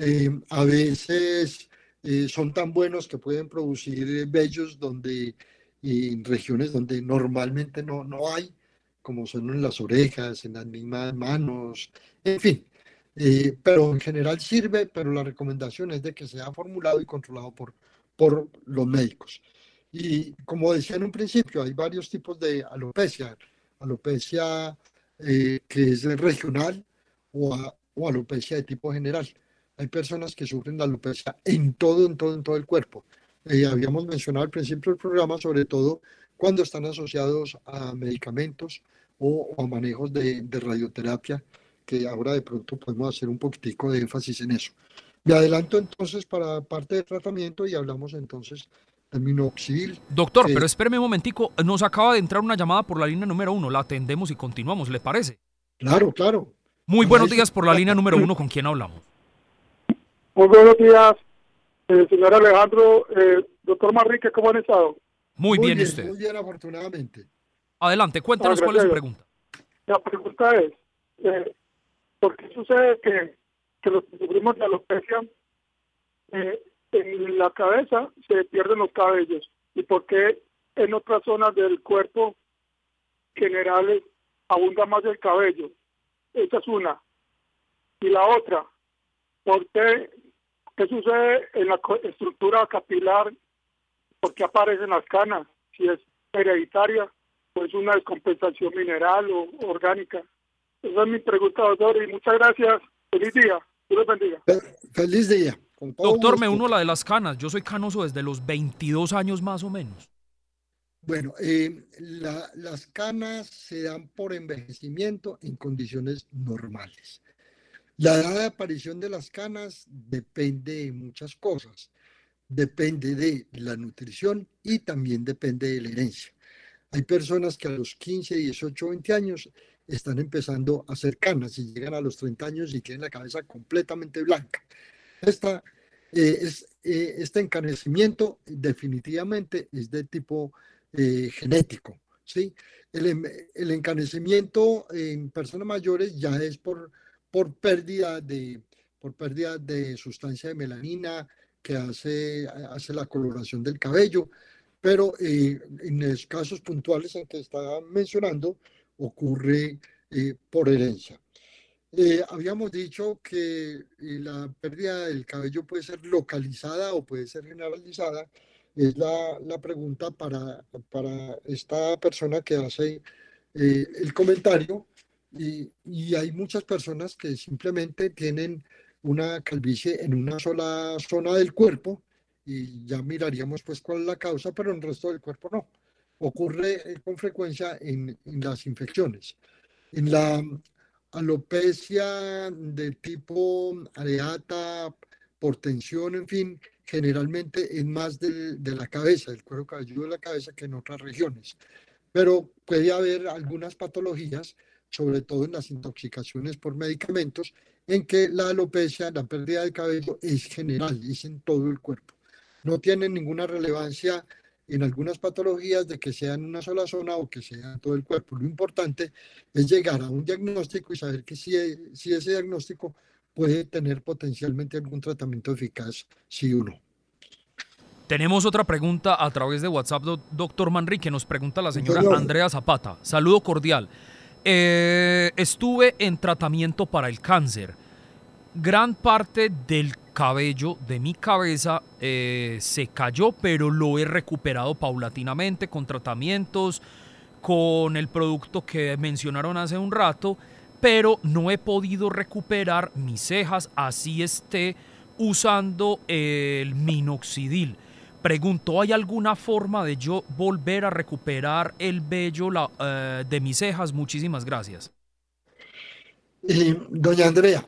a veces eh, son tan buenos que pueden producir vellos donde, en regiones donde normalmente no, no hay, como son en las orejas, en las mismas manos, en fin. Eh, pero en general sirve, pero la recomendación es de que sea formulado y controlado por, por los médicos. Y como decía en un principio, hay varios tipos de alopecia. Alopecia eh, que es regional o, o alopecia de tipo general hay personas que sufren la alopecia en todo, en todo, en todo el cuerpo. Eh, habíamos mencionado al principio del programa, sobre todo cuando están asociados a medicamentos o, a manejos de, radioterapia, que ahora de pronto podemos hacer un poquitico de énfasis en eso. Me adelanto entonces para parte del tratamiento y hablamos entonces del minoxidil. Doctor, pero espéreme un momentico, nos acaba de entrar una llamada por la línea número uno, la atendemos y continuamos, ¿le parece? Claro, claro. Muy buenos días por la línea número uno, ¿con quién hablamos? Muy buenos días, eh, señor Alejandro. Eh, doctor Marrique, ¿cómo han estado? Muy, bien, usted? Muy bien, afortunadamente. Adelante, cuéntanos cuál es su pregunta. La pregunta es, eh, ¿por qué sucede que, que los que sufrimos de alopecia eh, en la cabeza se pierden los cabellos? ¿Y por qué en otras zonas del cuerpo generales abunda más el cabello? Esa es una. Y la otra, ¿por qué ¿Qué sucede en la estructura capilar? ¿Por qué aparecen las canas? Si es hereditaria o es una descompensación mineral o orgánica. Esa es mi pregunta, doctor, y muchas gracias. Feliz día. Dios bendiga. Feliz día. Doctor, me uno a la de las canas. Yo soy canoso desde los 22 años más o menos. Bueno, eh, las canas se dan por envejecimiento en condiciones normales. La edad de aparición de las canas depende de muchas cosas. Depende de la nutrición y también depende de la herencia. Hay personas que a los 15, 18, 20 años están empezando a hacer canas y llegan a los 30 años y tienen la cabeza completamente blanca. Esta, eh, eh, este encanecimiento definitivamente es de tipo eh, genético. ¿sí? El, em, el, encanecimiento en personas mayores ya es por, por, pérdida de, por pérdida de sustancia de melanina que hace, hace la coloración del cabello, pero en los casos puntuales en que estaba mencionando ocurre por herencia. Eh, habíamos dicho que eh, la pérdida del cabello puede ser localizada o puede ser generalizada. Es la, la pregunta para, para, esta persona que hace eh, el comentario. Y, y, hay muchas personas que simplemente tienen una calvicie en una sola zona del cuerpo y ya miraríamos pues cuál es la causa, pero en el resto del cuerpo no. Ocurre con frecuencia en, en las infecciones. En la alopecia de tipo areata, por tensión, en fin, generalmente es más de, la cabeza, del cuero cabelludo de la cabeza que en otras regiones. Pero puede haber algunas patologías, sobre todo en las intoxicaciones por medicamentos, en que la alopecia, la pérdida de cabello es general, es en todo el cuerpo. No tiene ninguna relevancia en algunas patologías de que sea en una sola zona o que sea en todo el cuerpo. Lo importante es llegar a un diagnóstico y saber que si, si ese diagnóstico puede tener potencialmente algún tratamiento eficaz, sí o no. Tenemos otra pregunta a través de WhatsApp, doctor Manrique. Nos pregunta la señora Andrea Zapata. Saludo cordial. Eh, estuve en tratamiento para el cáncer. Gran parte del cabello de mi cabeza eh, se cayó, pero lo he recuperado paulatinamente con tratamientos, con el producto que mencionaron hace un rato, pero no he podido recuperar mis cejas, así esté usando el minoxidil. Pregunto, ¿hay alguna forma de yo volver a recuperar el vello eh, de mis cejas? Muchísimas gracias. doña Andrea,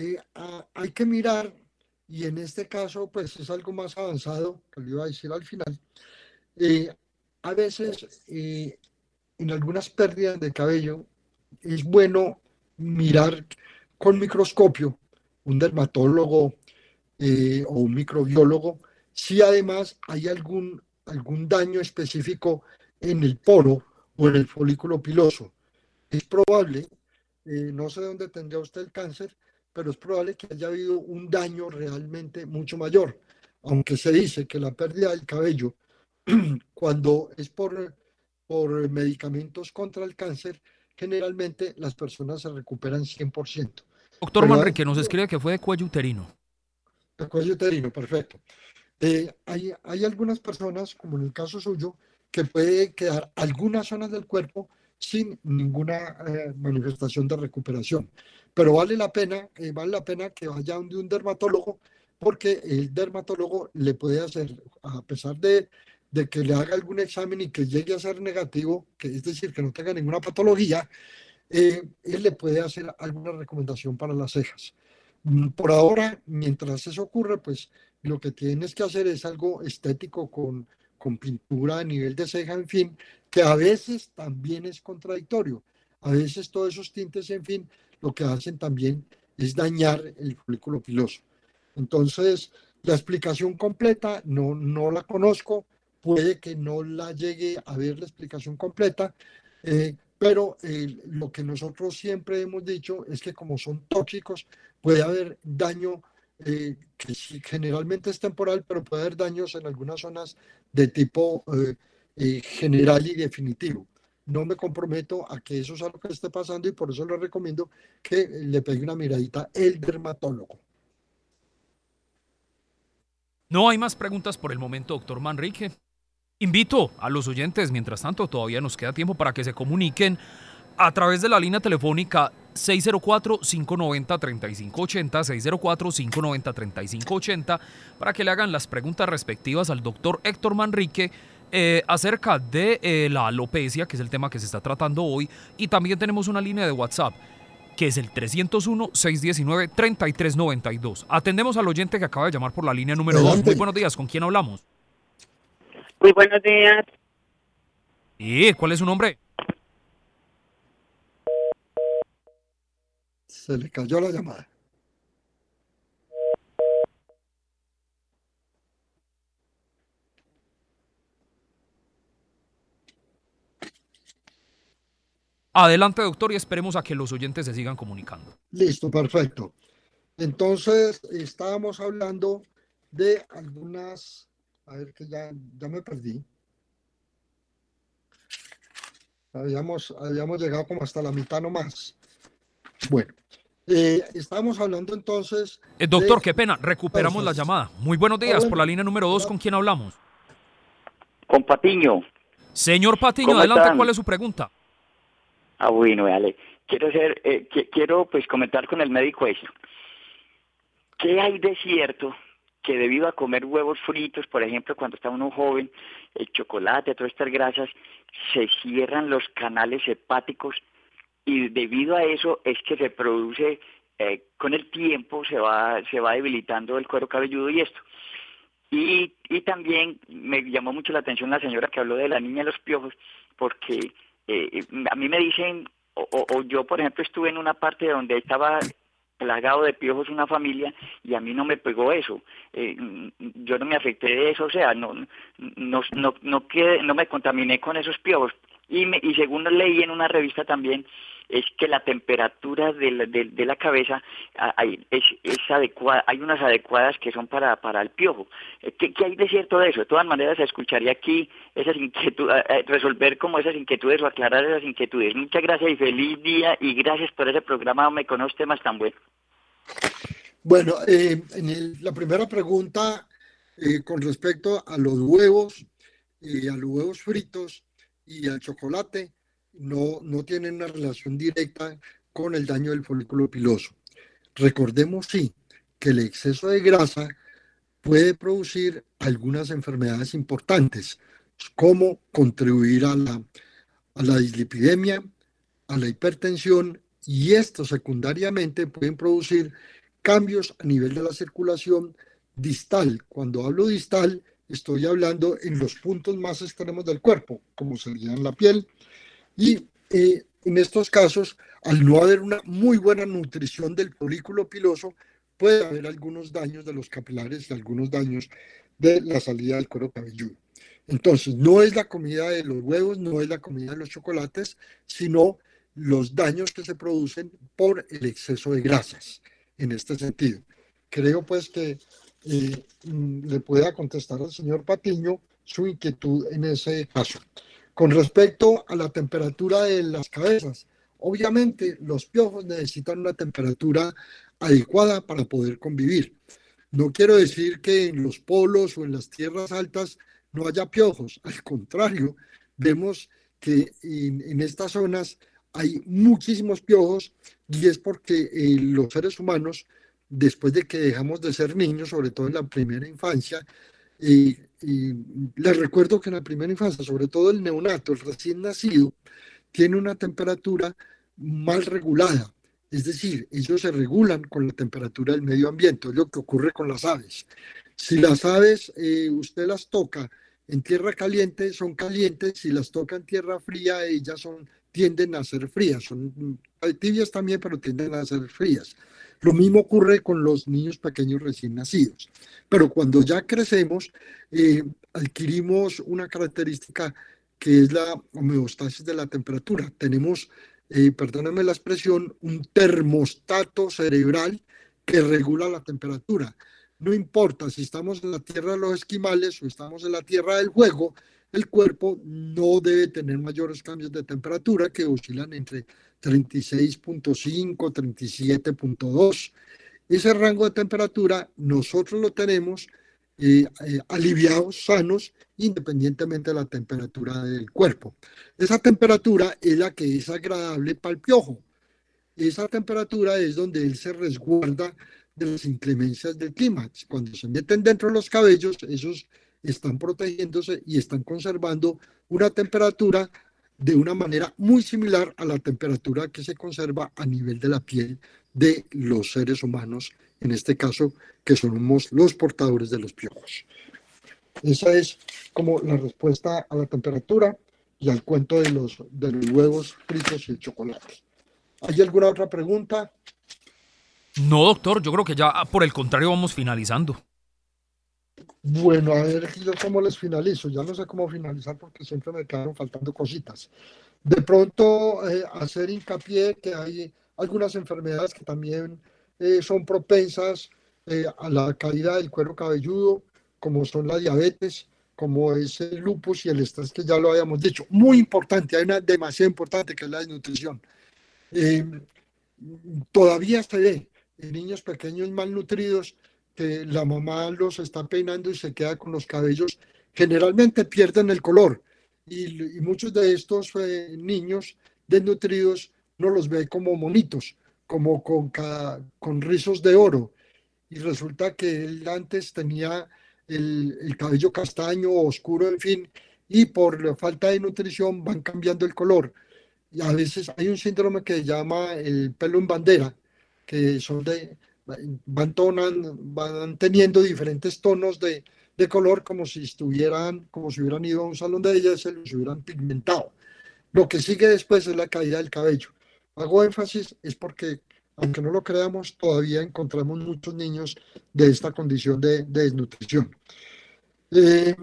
eh, hay que mirar, y en este caso pues es algo más avanzado, que le iba a decir al final, eh, a veces eh, en algunas pérdidas de cabello es bueno mirar con microscopio un dermatólogo o un microbiólogo si además hay algún, algún daño específico en el poro o en el folículo piloso. Es probable, no sé dónde tendría usted el cáncer, pero es probable que haya habido un daño realmente mucho mayor. Aunque se dice que la pérdida del cabello, cuando es por, por medicamentos contra el cáncer, generalmente las personas se recuperan 100%. Doctor Manrique nos escribe que fue de cuello uterino. De cuello uterino, perfecto. Eh, hay, hay algunas personas, como en el caso suyo, que puede quedar algunas zonas del cuerpo sin ninguna eh, manifestación de recuperación pero vale la pena, eh, vale la pena que vaya donde un dermatólogo, porque el dermatólogo le puede hacer, a pesar de, de que le haga algún examen y que llegue a ser negativo, que es decir, que no tenga ninguna patología, eh, él le puede hacer alguna recomendación para las cejas. Mm, por ahora, mientras eso ocurre, pues lo que tienes que hacer es algo estético con, con pintura a nivel de ceja, en fin, que a veces también es contradictorio. A veces todos esos tintes, en fin, lo que hacen también es dañar el folículo piloso. Entonces, la explicación completa no, no la conozco, puede que no la llegue a ver la explicación completa, eh, pero eh, lo que nosotros siempre hemos dicho es que como son tóxicos, puede haber daño eh, que generalmente es temporal, pero puede haber daños en algunas zonas de tipo general y definitivo no me comprometo a que eso sea lo que esté pasando y por eso le recomiendo que le pegue una miradita el dermatólogo. No hay más preguntas por el momento, doctor Manrique. Invito a los oyentes, mientras tanto todavía nos queda tiempo para que se comuniquen a través de la línea telefónica 604-590-3580, 604-590-3580, para que le hagan las preguntas respectivas al doctor Héctor Manrique eh, acerca de eh, la alopecia, que es el tema que se está tratando hoy, y también tenemos una línea de WhatsApp. que es el 301-619-3392. Atendemos al oyente que acaba de llamar por la línea número 2. Muy buenos días, ¿con quién hablamos? Muy buenos días. ¿Y cuál es su nombre? Se le cayó la llamada. Adelante, doctor, y esperemos a que los oyentes se sigan comunicando. Listo, perfecto. Entonces, estábamos hablando de algunas, a ver que ya, ya me perdí. Habíamos, habíamos llegado como hasta la mitad nomás. Bueno, eh, estamos hablando entonces. Eh, doctor, qué pena, recuperamos la llamada. Muy buenos días, por la línea número 2, ¿con quién hablamos? Con Patiño. Señor Patiño, adelante, ¿cuál es su pregunta? Ah, bueno, vale. Quiero ser, eh, quiero pues comentar con el médico esto. ¿Qué hay de cierto que debido a comer huevos fritos, por ejemplo, cuando está uno joven, el chocolate, todas estas grasas, se cierran los canales hepáticos y debido a eso es que se produce, eh, con el tiempo se va, se va debilitando el cuero cabelludo y esto. Y, y también me llamó mucho la atención la señora que habló de la niña de los piojos, porque eh, a mí me dicen, o, o, yo por ejemplo estuve en una parte donde estaba plagado de piojos una familia y a mí no me pegó eso. Eh, yo no me afecté de eso, o sea, no, no, no, no, no me contaminé con esos piojos. Y, me, y según leí en una revista también, es que la temperatura de la, de, la cabeza hay, es, es, adecuada, hay unas adecuadas que son para, para el piojo. Eh, ¿Qué, ¿Qué, hay de cierto de eso? De todas maneras, escucharía aquí esas inquietudes, eh, resolver como esas inquietudes o aclarar esas inquietudes. Muchas gracias y feliz día y gracias por ese programa, me conoce temas tan buenos. Bueno, eh, en la primera pregunta con respecto a los huevos, y a los huevos fritos y al chocolate, no, no tienen una relación directa con el daño del folículo piloso. Recordemos, sí, que el exceso de grasa puede producir algunas enfermedades importantes, como contribuir a la, a la dislipidemia, a la hipertensión, y esto secundariamente pueden producir cambios a nivel de la circulación distal. Cuando hablo distal, estoy hablando en los puntos más extremos del cuerpo, como sería en la piel, y eh, en estos casos, al no haber una muy buena nutrición del folículo piloso, puede haber algunos daños de los capilares y algunos daños de la salida del cuero cabelludo. Entonces, no es la comida de los huevos, no es la comida de los chocolates, sino los daños que se producen por el exceso de grasas, en este sentido. Creo pues que eh, mm, le pueda contestar al señor Patiño su inquietud en ese caso. Con respecto a la temperatura de las cabezas, obviamente los piojos necesitan una temperatura adecuada para poder convivir. No quiero decir que en los polos o en las tierras altas no haya piojos, al contrario, vemos que en, estas zonas hay muchísimos piojos y es porque eh, los seres humanos, después de que dejamos de ser niños, sobre todo en la primera infancia, y les recuerdo que en la primera infancia, sobre todo el neonato, el recién nacido, tiene una temperatura mal regulada. Es decir, ellos se regulan con la temperatura del medio ambiente, es lo que ocurre con las aves. Si las aves eh, usted las toca en tierra caliente, son calientes, si las toca en tierra fría, ellas son, tienden a ser frías, son tibias también, pero tienden a ser frías. Lo mismo ocurre con los niños pequeños recién nacidos. Pero cuando ya crecemos, eh, adquirimos una característica que es la homeostasis de la temperatura. Tenemos, eh, la expresión, un termostato cerebral que regula la temperatura. No importa si estamos en la tierra de los esquimales o estamos en la tierra del juego, el cuerpo no debe tener mayores cambios de temperatura que oscilan entre 36.5, 37.2. Ese rango de temperatura nosotros lo tenemos eh, eh, aliviados, sanos, independientemente de la temperatura del cuerpo. Esa temperatura es la que es agradable para el piojo. Esa temperatura es donde él se resguarda de las inclemencias del clima. Cuando se meten dentro de los cabellos, esos están protegiéndose y están conservando una temperatura de una manera muy similar a la temperatura que se conserva a nivel de la piel de los seres humanos, en este caso, que somos los portadores de los piojos. Esa es como la respuesta a la temperatura y al cuento de los, de los huevos fritos y el chocolate. ¿Hay alguna otra pregunta? No, doctor, yo creo que ya por el contrario vamos finalizando. Bueno, a ver yo cómo les finalizo. Ya no sé cómo finalizar porque siempre me quedaron faltando cositas. De pronto, eh, hacer hincapié que hay algunas enfermedades que también eh, son propensas eh, a la caída del cuero cabelludo, como son la diabetes, como es el lupus y el estrés, que ya lo habíamos dicho. Muy importante, hay una demasiado importante que es la desnutrición. todavía se ve niños pequeños malnutridos que la mamá los está peinando y se queda con los cabellos, generalmente pierden el color. Y, muchos de estos eh, niños desnutridos no los ve como monitos, como con, con rizos de oro. Y resulta que él antes tenía el, el cabello castaño, oscuro, en fin, y por falta de nutrición van cambiando el color. Y a veces hay un síndrome que se llama el pelo en bandera, que son de, van, van teniendo diferentes tonos de, de, color como si estuvieran, como si hubieran ido a un salón de belleza y los hubieran pigmentado. Lo que sigue después es la caída del cabello. Hago énfasis es porque, aunque no lo creamos, todavía encontramos muchos niños de esta condición de, de desnutrición. Eh,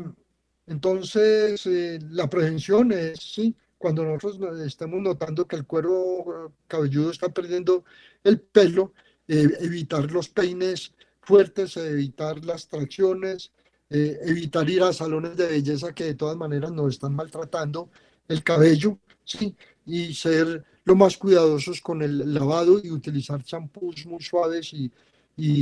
entonces, eh, la prevención es, sí, cuando nosotros estamos notando que el cuero cabelludo está perdiendo el pelo, eh, evitar los peines fuertes, evitar las tracciones, eh, evitar ir a salones de belleza que de todas maneras nos están maltratando el cabello, ¿sí? y ser lo más cuidadosos con el lavado y utilizar champús muy suaves y,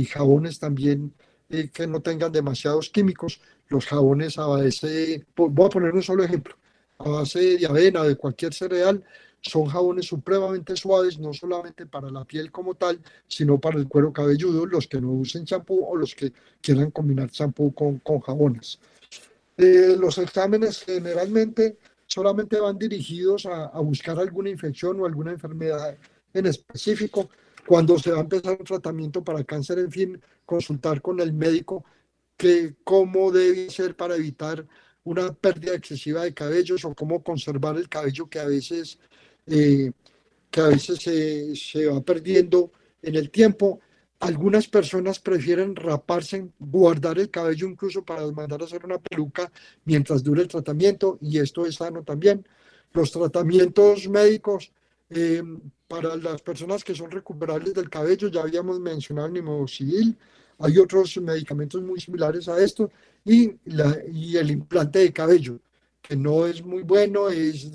jabones también eh, que no tengan demasiados químicos. Los jabones a voy a poner un solo ejemplo, a base de avena, de cualquier cereal, son jabones supremamente suaves, no solamente para la piel como tal, sino para el cuero cabelludo, los que no usen champú o los que quieran combinar champú con, con jabones. Eh, los exámenes generalmente solamente van dirigidos a, a, buscar alguna infección o alguna enfermedad en específico. Cuando se va a empezar un tratamiento para cáncer, en fin, consultar con el médico que cómo debe ser para evitar una pérdida excesiva de cabellos o cómo conservar el cabello que a veces eh, que a veces se, se, va perdiendo en el tiempo. Algunas personas prefieren raparse, guardar el cabello incluso para mandar a hacer una peluca mientras dure el tratamiento y esto es sano también. Los tratamientos médicos eh, para las personas que son recuperables del cabello, ya habíamos mencionado el nimoxidil, hay otros medicamentos muy similares a esto y, la, y el implante de cabello, que no es muy bueno, es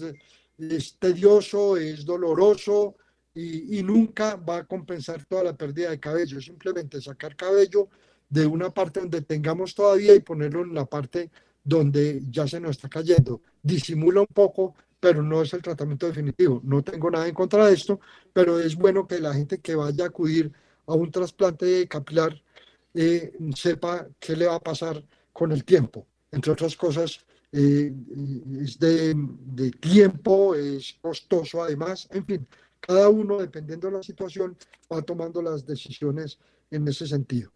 tedioso, es doloroso y, nunca va a compensar toda la pérdida de cabello. Simplemente sacar cabello de una parte donde tengamos todavía y ponerlo en la parte donde ya se nos está cayendo. Disimula un poco, pero no es el tratamiento definitivo. No tengo nada en contra de esto, pero es bueno que la gente que vaya a acudir a un trasplante capilar eh, sepa qué le va a pasar con el tiempo. Entre otras cosas, eh, es de, de, tiempo, es costoso además, en fin, cada uno, dependiendo de la situación, va tomando las decisiones en ese sentido.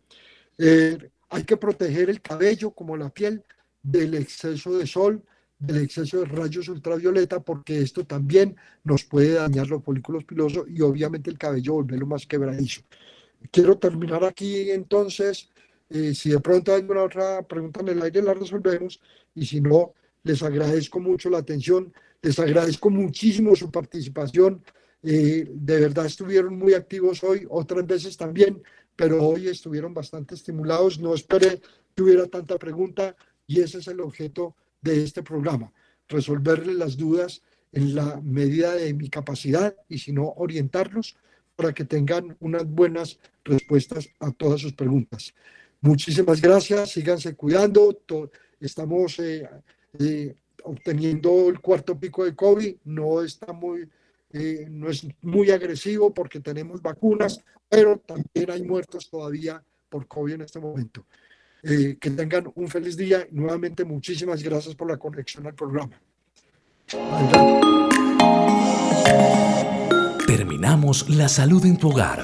Eh, hay que proteger el cabello como la piel del exceso de sol, del exceso de rayos ultravioleta, porque esto también nos puede dañar los folículos pilosos y obviamente el cabello volverlo más quebradizo. Quiero terminar aquí entonces eh, si de pronto hay alguna otra pregunta en el aire, la resolvemos. Y si no, les agradezco mucho la atención, les agradezco muchísimo su participación. Eh, de verdad estuvieron muy activos hoy, otras veces también, pero hoy estuvieron bastante estimulados. No esperé que hubiera tanta pregunta y ese es el objeto de este programa, resolverles las dudas en la medida de mi capacidad y si no, orientarlos para que tengan unas buenas respuestas a todas sus preguntas. Muchísimas gracias, síganse cuidando. Estamos eh, eh, obteniendo el cuarto pico de COVID, no está muy, eh, no es muy agresivo porque tenemos vacunas, pero también hay muertos todavía por COVID en este momento. que tengan un feliz día. Nuevamente, muchísimas gracias por la conexión al programa. Terminamos La Salud en tu Hogar,